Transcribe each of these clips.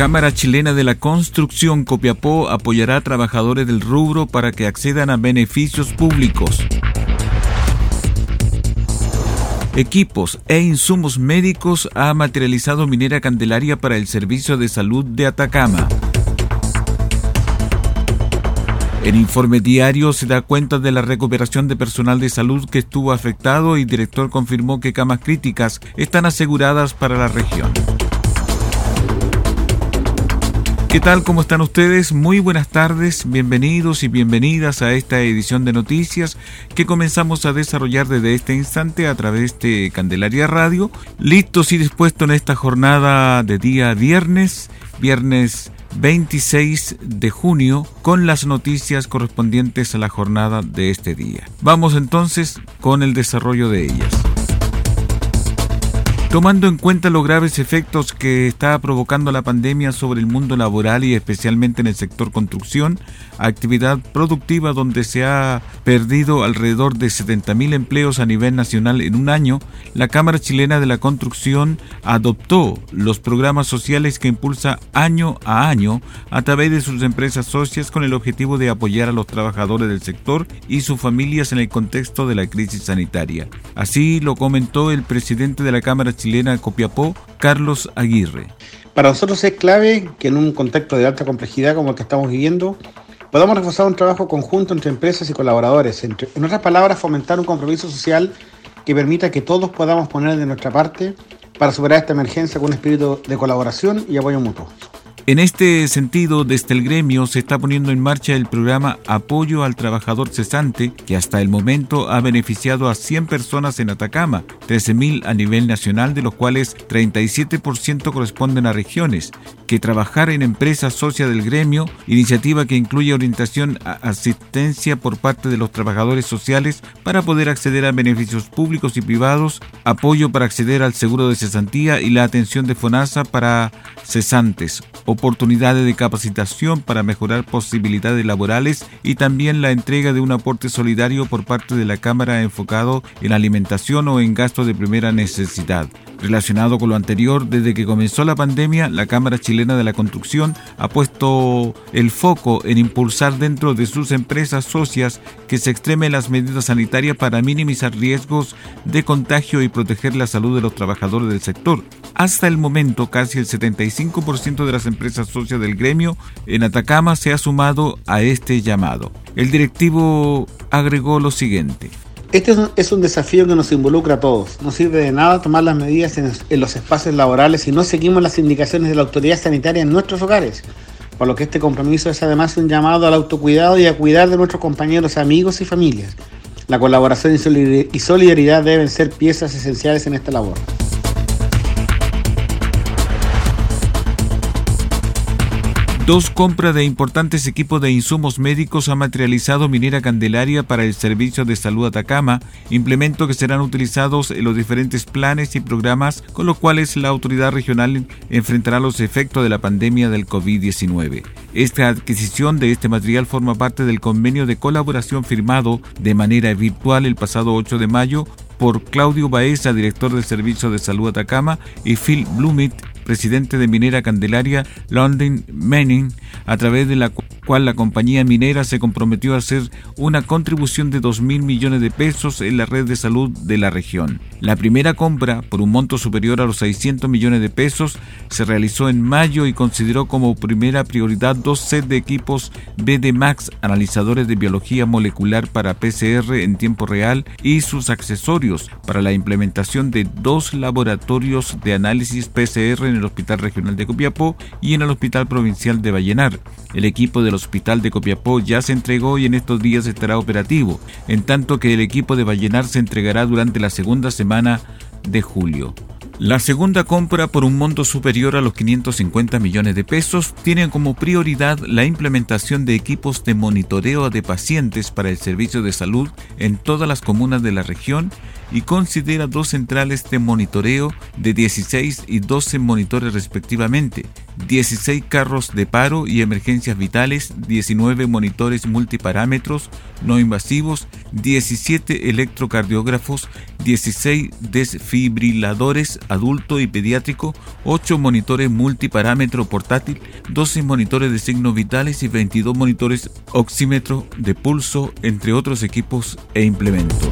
Cámara Chilena de la Construcción Copiapó apoyará a trabajadores del rubro para que accedan a beneficios públicos. Equipos e insumos médicos ha materializado Minera Candelaria para el Servicio de Salud de Atacama. El informe diario se da cuenta de la recuperación de personal de salud que estuvo afectado y el director confirmó que camas críticas están aseguradas para la región. ¿Qué tal? ¿Cómo están ustedes? Muy buenas tardes, bienvenidos y bienvenidas a esta edición de noticias que comenzamos a desarrollar desde este instante a través de Candelaria Radio, listos y dispuestos en esta jornada de día viernes, viernes 26 de junio, con las noticias correspondientes a la jornada de este día. Vamos entonces con el desarrollo de ellas. Tomando en cuenta los graves efectos que está provocando la pandemia sobre el mundo laboral y especialmente en el sector construcción, actividad productiva donde se ha perdido alrededor de 70.000 empleos a nivel nacional en un año, la Cámara Chilena de la Construcción adoptó los programas sociales que impulsa año a año a través de sus empresas socias con el objetivo de apoyar a los trabajadores del sector y sus familias en el contexto de la crisis sanitaria. Así lo comentó el presidente de la Cámara chilena Copiapó, Carlos Aguirre. Para nosotros es clave que en un contexto de alta complejidad como el que estamos viviendo, podamos reforzar un trabajo conjunto entre empresas y colaboradores. en otras palabras, fomentar un compromiso social que permita que todos podamos poner de nuestra parte para superar esta emergencia con un espíritu de colaboración y apoyo mutuo. En este sentido, desde el gremio se está poniendo en marcha el programa Apoyo al Trabajador Cesante, que hasta el momento ha beneficiado a 100 personas en Atacama, 13.000 a nivel nacional, de los cuales 37% corresponden a regiones, que trabajar en empresas socias del gremio, iniciativa que incluye orientación a asistencia por parte de los trabajadores sociales para poder acceder a beneficios públicos y privados, apoyo para acceder al seguro de cesantía y la atención de FONASA para cesantes oportunidades de capacitación para mejorar posibilidades laborales y también la entrega de un aporte solidario por parte de la Cámara enfocado en alimentación o en gastos de primera necesidad. Relacionado con lo anterior, desde que comenzó la pandemia, la Cámara Chilena de la Construcción ha puesto el foco en impulsar dentro de sus empresas socias que se extremen las medidas sanitarias para minimizar riesgos de contagio y proteger la salud de los trabajadores del sector. Hasta el momento, casi el 75% de las empresas socias del gremio en Atacama se ha sumado a este llamado. El directivo agregó lo siguiente. Este es un desafío que nos involucra a todos. No sirve de nada tomar las medidas en, los espacios laborales si no seguimos las indicaciones de la autoridad sanitaria en nuestros hogares. Por lo que este compromiso es además un llamado al autocuidado y a cuidar de nuestros compañeros, amigos y familias. La colaboración y solidaridad deben ser piezas esenciales en esta labor. Dos compras de importantes equipos de insumos médicos ha materializado Minera Candelaria para el Servicio de Salud Atacama, implementos que serán utilizados en los diferentes planes y programas con los cuales la autoridad regional enfrentará los efectos de la pandemia del COVID-19. Esta adquisición de este material forma parte del convenio de colaboración firmado de manera virtual el pasado 8 de mayo por Claudio Baeza, director del Servicio de Salud Atacama, y Phil Blumit, presidente de Minera Candelaria, London Manning, a través de la cual la compañía minera se comprometió a hacer una contribución de 2 mil millones de pesos en la red de salud de la región. La primera compra, por un monto superior a los 600 millones de pesos, se realizó en mayo y consideró como primera prioridad dos sets de equipos BD Max, analizadores de biología molecular para PCR en tiempo real y sus accesorios para la implementación de dos laboratorios de análisis PCR en el Hospital Regional de Copiapó y en el Hospital Provincial de Vallenar. El equipo del Hospital de Copiapó ya se entregó y en estos días estará operativo, en tanto que el equipo de Vallenar se entregará durante la segunda semana de julio. La segunda compra por un monto superior a los 550 millones de pesos tiene como prioridad la implementación de equipos de monitoreo de pacientes para el servicio de salud en todas las comunas de la región y considera dos centrales de monitoreo de 16 y 12 monitores respectivamente, 16 carros de paro y emergencias vitales, 19 monitores multiparámetros no invasivos, 17 electrocardiógrafos, 16 desfibriladores adulto y pediátrico, 8 monitores multiparámetro portátil, 12 monitores de signos vitales y 22 monitores oxímetro de pulso, entre otros equipos e implementos.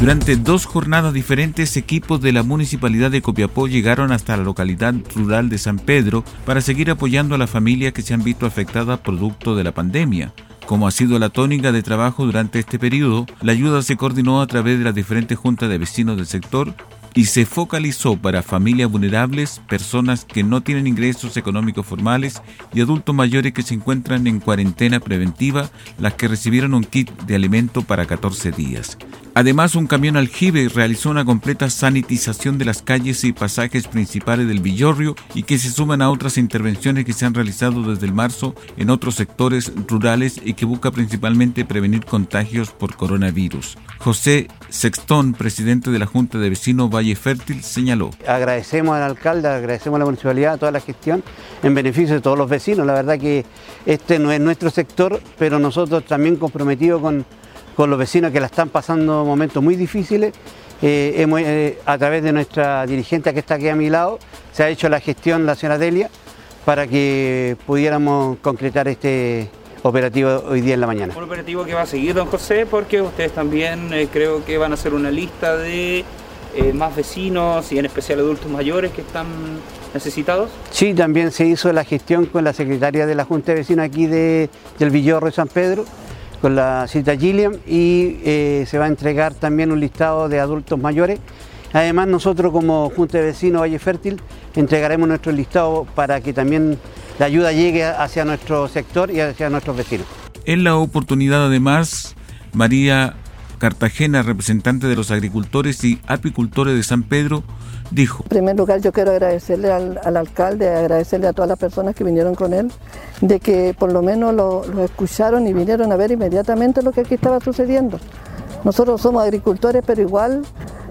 Durante dos jornadas diferentes, equipos de la Municipalidad de Copiapó llegaron hasta la localidad rural de San Pedro para seguir apoyando a las familias que se han visto afectadas producto de la pandemia. Como ha sido la tónica de trabajo durante este periodo, la ayuda se coordinó a través de las diferentes juntas de vecinos del sector y se focalizó para familias vulnerables, personas que no tienen ingresos económicos formales y adultos mayores que se encuentran en cuarentena preventiva, las que recibieron un kit de alimento para 14 días. Además, un camión aljibe realizó una completa sanitización de las calles y pasajes principales del Villorrio y que se suman a otras intervenciones que se han realizado desde el marzo en otros sectores rurales y que busca principalmente prevenir contagios por coronavirus. José Sextón, presidente de la Junta de Vecinos Valle Fértil, señaló. Agradecemos al alcalde, agradecemos a la municipalidad, toda la gestión en beneficio de todos los vecinos. La verdad que este no es nuestro sector, pero nosotros también comprometidos con con los vecinos que la están pasando momentos muy difíciles. Eh, eh, a través de nuestra dirigente que está aquí a mi lado, se ha hecho la gestión, la señora Delia, para que pudiéramos concretar este operativo hoy día en la mañana. Un operativo que va a seguir, don José, porque ustedes también eh, creo que van a hacer una lista de más vecinos y en especial adultos mayores que están necesitados. Sí, también se hizo la gestión con la secretaria de la Junta de Vecinos aquí de, del Villorro de San Pedro con la cita Gilliam y eh, se va a entregar también un listado de adultos mayores. Además nosotros como Junta de Vecinos Valle Fértil entregaremos nuestro listado para que también la ayuda llegue hacia nuestro sector y hacia nuestros vecinos. En la oportunidad además, María Cartagena, representante de los agricultores y apicultores de San Pedro, dijo. En primer lugar, yo quiero agradecerle al, alcalde, agradecerle a todas las personas que vinieron con él, de que por lo menos lo, escucharon y vinieron a ver inmediatamente lo que aquí estaba sucediendo. Nosotros somos agricultores, pero igual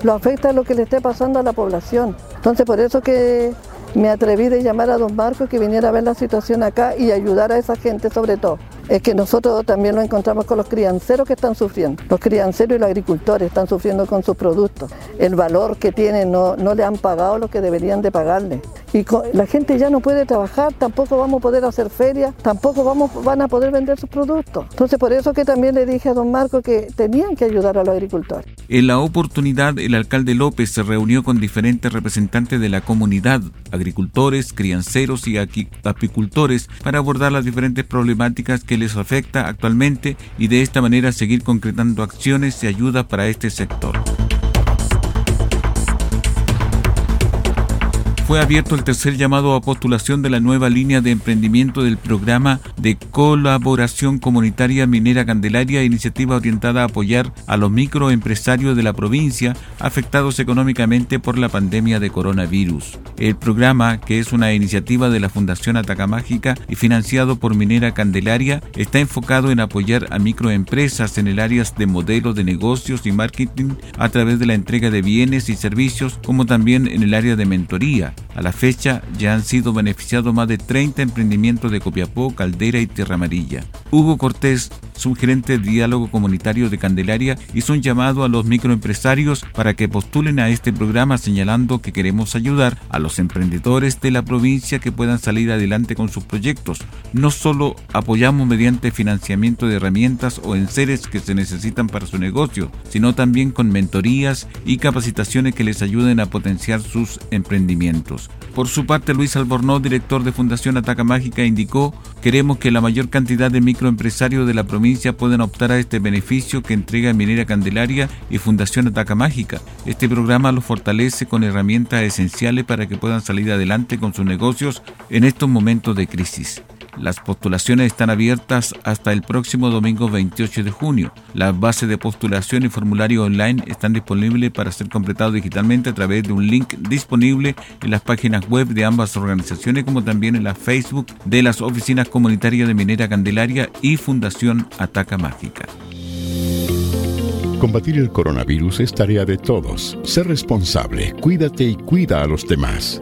lo afecta lo que le esté pasando a la población. Entonces, por eso que me atreví de llamar a don Marcos que viniera a ver la situación acá y ayudar a esa gente sobre todo es que nosotros también lo encontramos con los crianceros que están sufriendo. Los crianceros y los agricultores están sufriendo con sus productos. El valor que tienen no, no le han pagado lo que deberían de pagarle. Y la gente ya no puede trabajar, tampoco vamos a poder hacer ferias, tampoco vamos, van a poder vender sus productos. Entonces por eso que también le dije a don Marco que tenían que ayudar a los agricultores. En la oportunidad, el alcalde López se reunió con diferentes representantes de la comunidad, agricultores, crianceros y apicultores, para abordar las diferentes problemáticas que les afecta actualmente y de esta manera seguir concretando acciones y ayuda para este sector. Fue abierto el tercer llamado a postulación de la nueva línea de emprendimiento del programa de colaboración comunitaria minera Candelaria, iniciativa orientada a apoyar a los microempresarios de la provincia afectados económicamente por la pandemia de coronavirus. El programa, que es una iniciativa de la Fundación Atacamágica y financiado por Minera Candelaria, está enfocado en apoyar a microempresas en el área de modelos de negocios y marketing a través de la entrega de bienes y servicios, como también en el área de mentoría a la fecha ya han sido beneficiados más de 30 emprendimientos de Copiapó, Caldera y Tierra Amarilla. Hugo Cortés, subgerente de diálogo comunitario de Candelaria, hizo un llamado a los microempresarios para que postulen a este programa señalando que queremos ayudar a los emprendedores de la provincia que puedan salir adelante con sus proyectos. No solo apoyamos mediante financiamiento de herramientas o enseres que se necesitan para su negocio, sino también con mentorías y capacitaciones que les ayuden a potenciar sus emprendimientos. Por su parte, Luis Albornoz, director de Fundación Ataca Mágica, indicó, queremos que la mayor cantidad de microempresarios de la provincia puedan optar a este beneficio que entrega Minera Candelaria y Fundación Ataca Mágica. Este programa los fortalece con herramientas esenciales para que puedan salir adelante con sus negocios en estos momentos de crisis. Las postulaciones están abiertas hasta el próximo domingo 28 de junio. Las bases de postulación y formulario online están disponibles para ser completados digitalmente a través de un link disponible en las páginas web de ambas organizaciones como también en la Facebook de las oficinas comunitarias de Minera Candelaria y Fundación Ataca Mágica. Combatir el coronavirus es tarea de todos. Sé responsable, cuídate y cuida a los demás.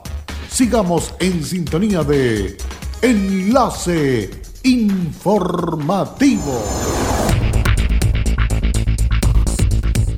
Sigamos en sintonía de Enlace Informativo.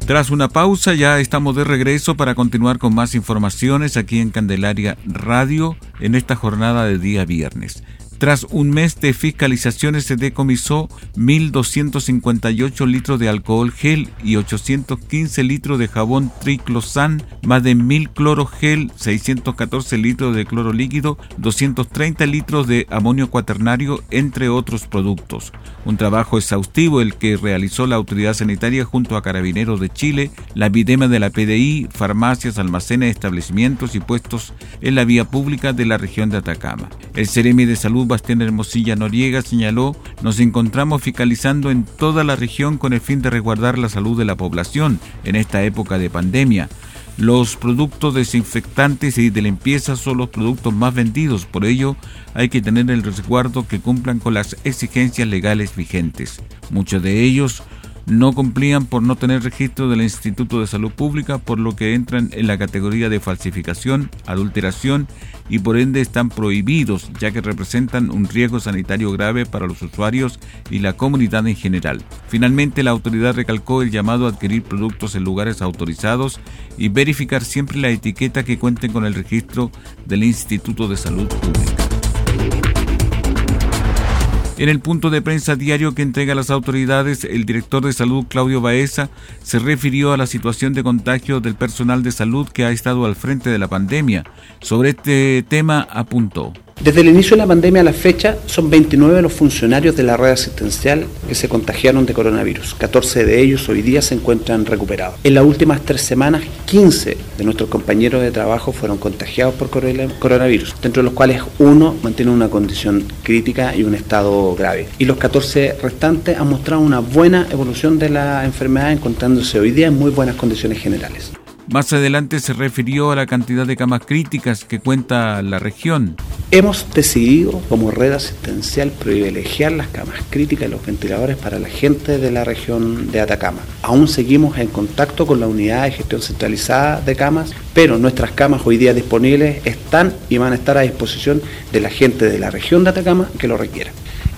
Tras una pausa ya estamos de regreso para continuar con más informaciones aquí en Candelaria Radio en esta jornada de día viernes. Tras un mes de fiscalizaciones se decomisó 1.258 litros de alcohol gel y 815 litros de jabón triclosan, más de 1.000 cloro gel, 614 litros de cloro líquido, 230 litros de amonio cuaternario, entre otros productos. Un trabajo exhaustivo el que realizó la autoridad sanitaria junto a Carabineros de Chile, la Videma de la PDI, farmacias, almacenes, establecimientos y puestos en la vía pública de la región de Atacama. El Ceremi de Salud Bastián Hermosilla Noriega señaló, nos encontramos fiscalizando en toda la región con el fin de resguardar la salud de la población en esta época de pandemia. Los productos desinfectantes y de limpieza son los productos más vendidos, por ello hay que tener el resguardo que cumplan con las exigencias legales vigentes. Muchos de ellos no cumplían por no tener registro del Instituto de Salud Pública, por lo que entran en la categoría de falsificación, adulteración y por ende están prohibidos, ya que representan un riesgo sanitario grave para los usuarios y la comunidad en general. Finalmente, la autoridad recalcó el llamado a adquirir productos en lugares autorizados y verificar siempre la etiqueta que cuente con el registro del Instituto de Salud Pública. En el punto de prensa diario que entrega las autoridades, el director de salud Claudio Baeza se refirió a la situación de contagio del personal de salud que ha estado al frente de la pandemia. Sobre este tema apuntó. Desde el inicio de la pandemia a la fecha, son 29 los funcionarios de la red asistencial que se contagiaron de coronavirus. 14 de ellos hoy día se encuentran recuperados. En las últimas tres semanas, 15 de nuestros compañeros de trabajo fueron contagiados por coronavirus, dentro de los cuales uno mantiene una condición crítica y un estado grave. Y los 14 restantes han mostrado una buena evolución de la enfermedad, encontrándose hoy día en muy buenas condiciones generales. Más adelante se refirió a la cantidad de camas críticas que cuenta la región. Hemos decidido como red asistencial privilegiar las camas críticas y los ventiladores para la gente de la región de Atacama. Aún seguimos en contacto con la unidad de gestión centralizada de camas, pero nuestras camas hoy día disponibles están y van a estar a disposición de la gente de la región de Atacama que lo requiera.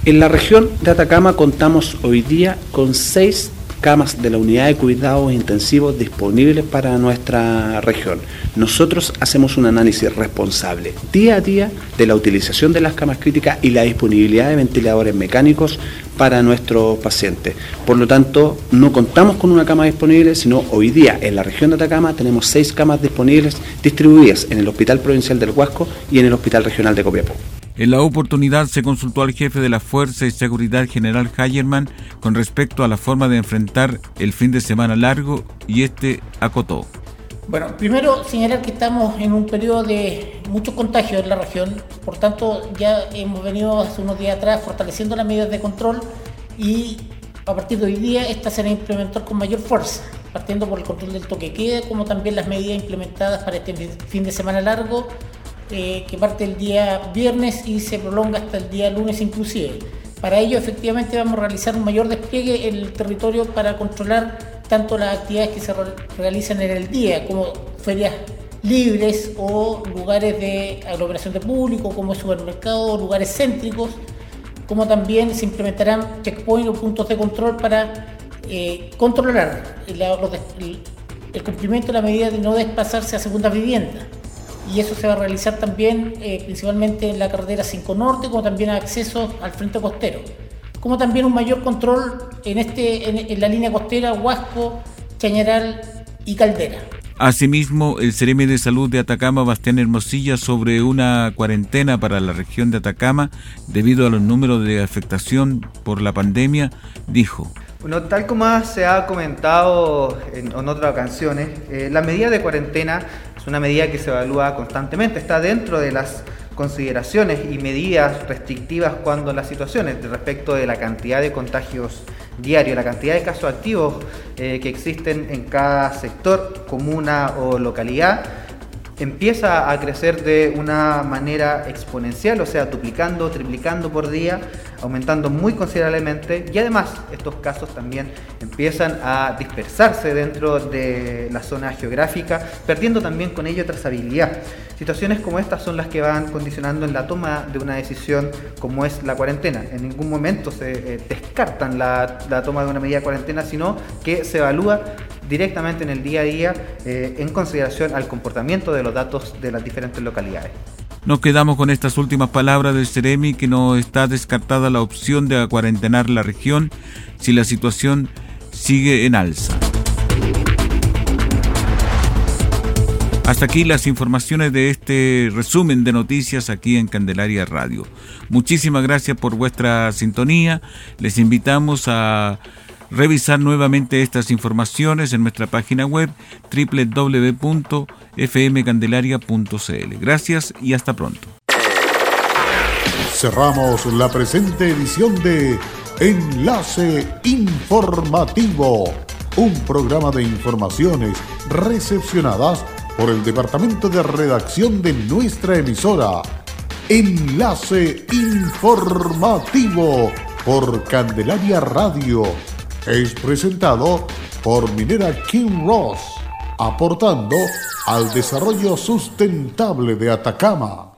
En la región de Atacama contamos hoy día con seis camas de la unidad de cuidados intensivos disponibles para nuestra región. Nosotros hacemos un análisis responsable día a día de la utilización de las camas críticas y la disponibilidad de ventiladores mecánicos para nuestros pacientes. Por lo tanto, no contamos con una cama disponible, sino hoy día en la región de Atacama tenemos seis camas disponibles distribuidas en el Hospital Provincial del Huasco y en el Hospital Regional de Copiapó. En la oportunidad se consultó al jefe de la Fuerza y Seguridad General Hayerman con respecto a la forma de enfrentar el fin de semana largo y este acotó. Bueno, primero señalar que estamos en un periodo de muchos contagios en la región, por tanto ya hemos venido hace unos días atrás fortaleciendo las medidas de control y a partir de hoy día estas se van a implementar con mayor fuerza, partiendo por el control del toque queda, como también las medidas implementadas para este fin de semana largo, eh, que parte el día viernes y se prolonga hasta el día lunes inclusive. Para ello efectivamente vamos a realizar un mayor despliegue en el territorio para controlar tanto las actividades que se realizan en el día, como ferias libres o lugares de aglomeración de público, como supermercados, lugares céntricos, como también se implementarán checkpoints o puntos de control para eh, controlar el, cumplimiento de la medida de no desplazarse a segunda vivienda. Y eso se va a realizar también eh, principalmente en la carretera 5 Norte, como también acceso al frente costero como también un mayor control en, este, en, la línea costera Huasco, Chañaral y Caldera. Asimismo, el Ceremi de Salud de Atacama, Bastián Hermosilla, sobre una cuarentena para la región de Atacama debido a los números de afectación por la pandemia, dijo. Bueno, tal como se ha comentado en, otras ocasiones, eh, la medida de cuarentena es una medida que se evalúa constantemente, está dentro de las consideraciones y medidas restrictivas cuando las situaciones respecto de la cantidad de contagios diarios, la cantidad de casos activos eh, que existen en cada sector, comuna o localidad, empieza a crecer de una manera exponencial, o sea, duplicando, triplicando por día, aumentando muy considerablemente y además estos casos también empiezan a dispersarse dentro de la zona geográfica, perdiendo también con ello trazabilidad. Situaciones como estas son las que van condicionando en la toma de una decisión como es la cuarentena. En ningún momento se eh, descartan la, toma de una medida de cuarentena, sino que se evalúa directamente en el día a día eh, en consideración al comportamiento de los datos de las diferentes localidades. Nos quedamos con estas últimas palabras del Ceremi que no está descartada la opción de cuarentenar la región si la situación sigue en alza. Hasta aquí las informaciones de este resumen de noticias aquí en Candelaria Radio. Muchísimas gracias por vuestra sintonía. Les invitamos a revisar nuevamente estas informaciones en nuestra página web www.fmcandelaria.cl. Gracias y hasta pronto. Cerramos la presente edición de Enlace Informativo, un programa de informaciones recepcionadas por el Departamento de Redacción de nuestra emisora. Enlace Informativo por Candelaria Radio es presentado por Minera King Ross, aportando al desarrollo sustentable de Atacama.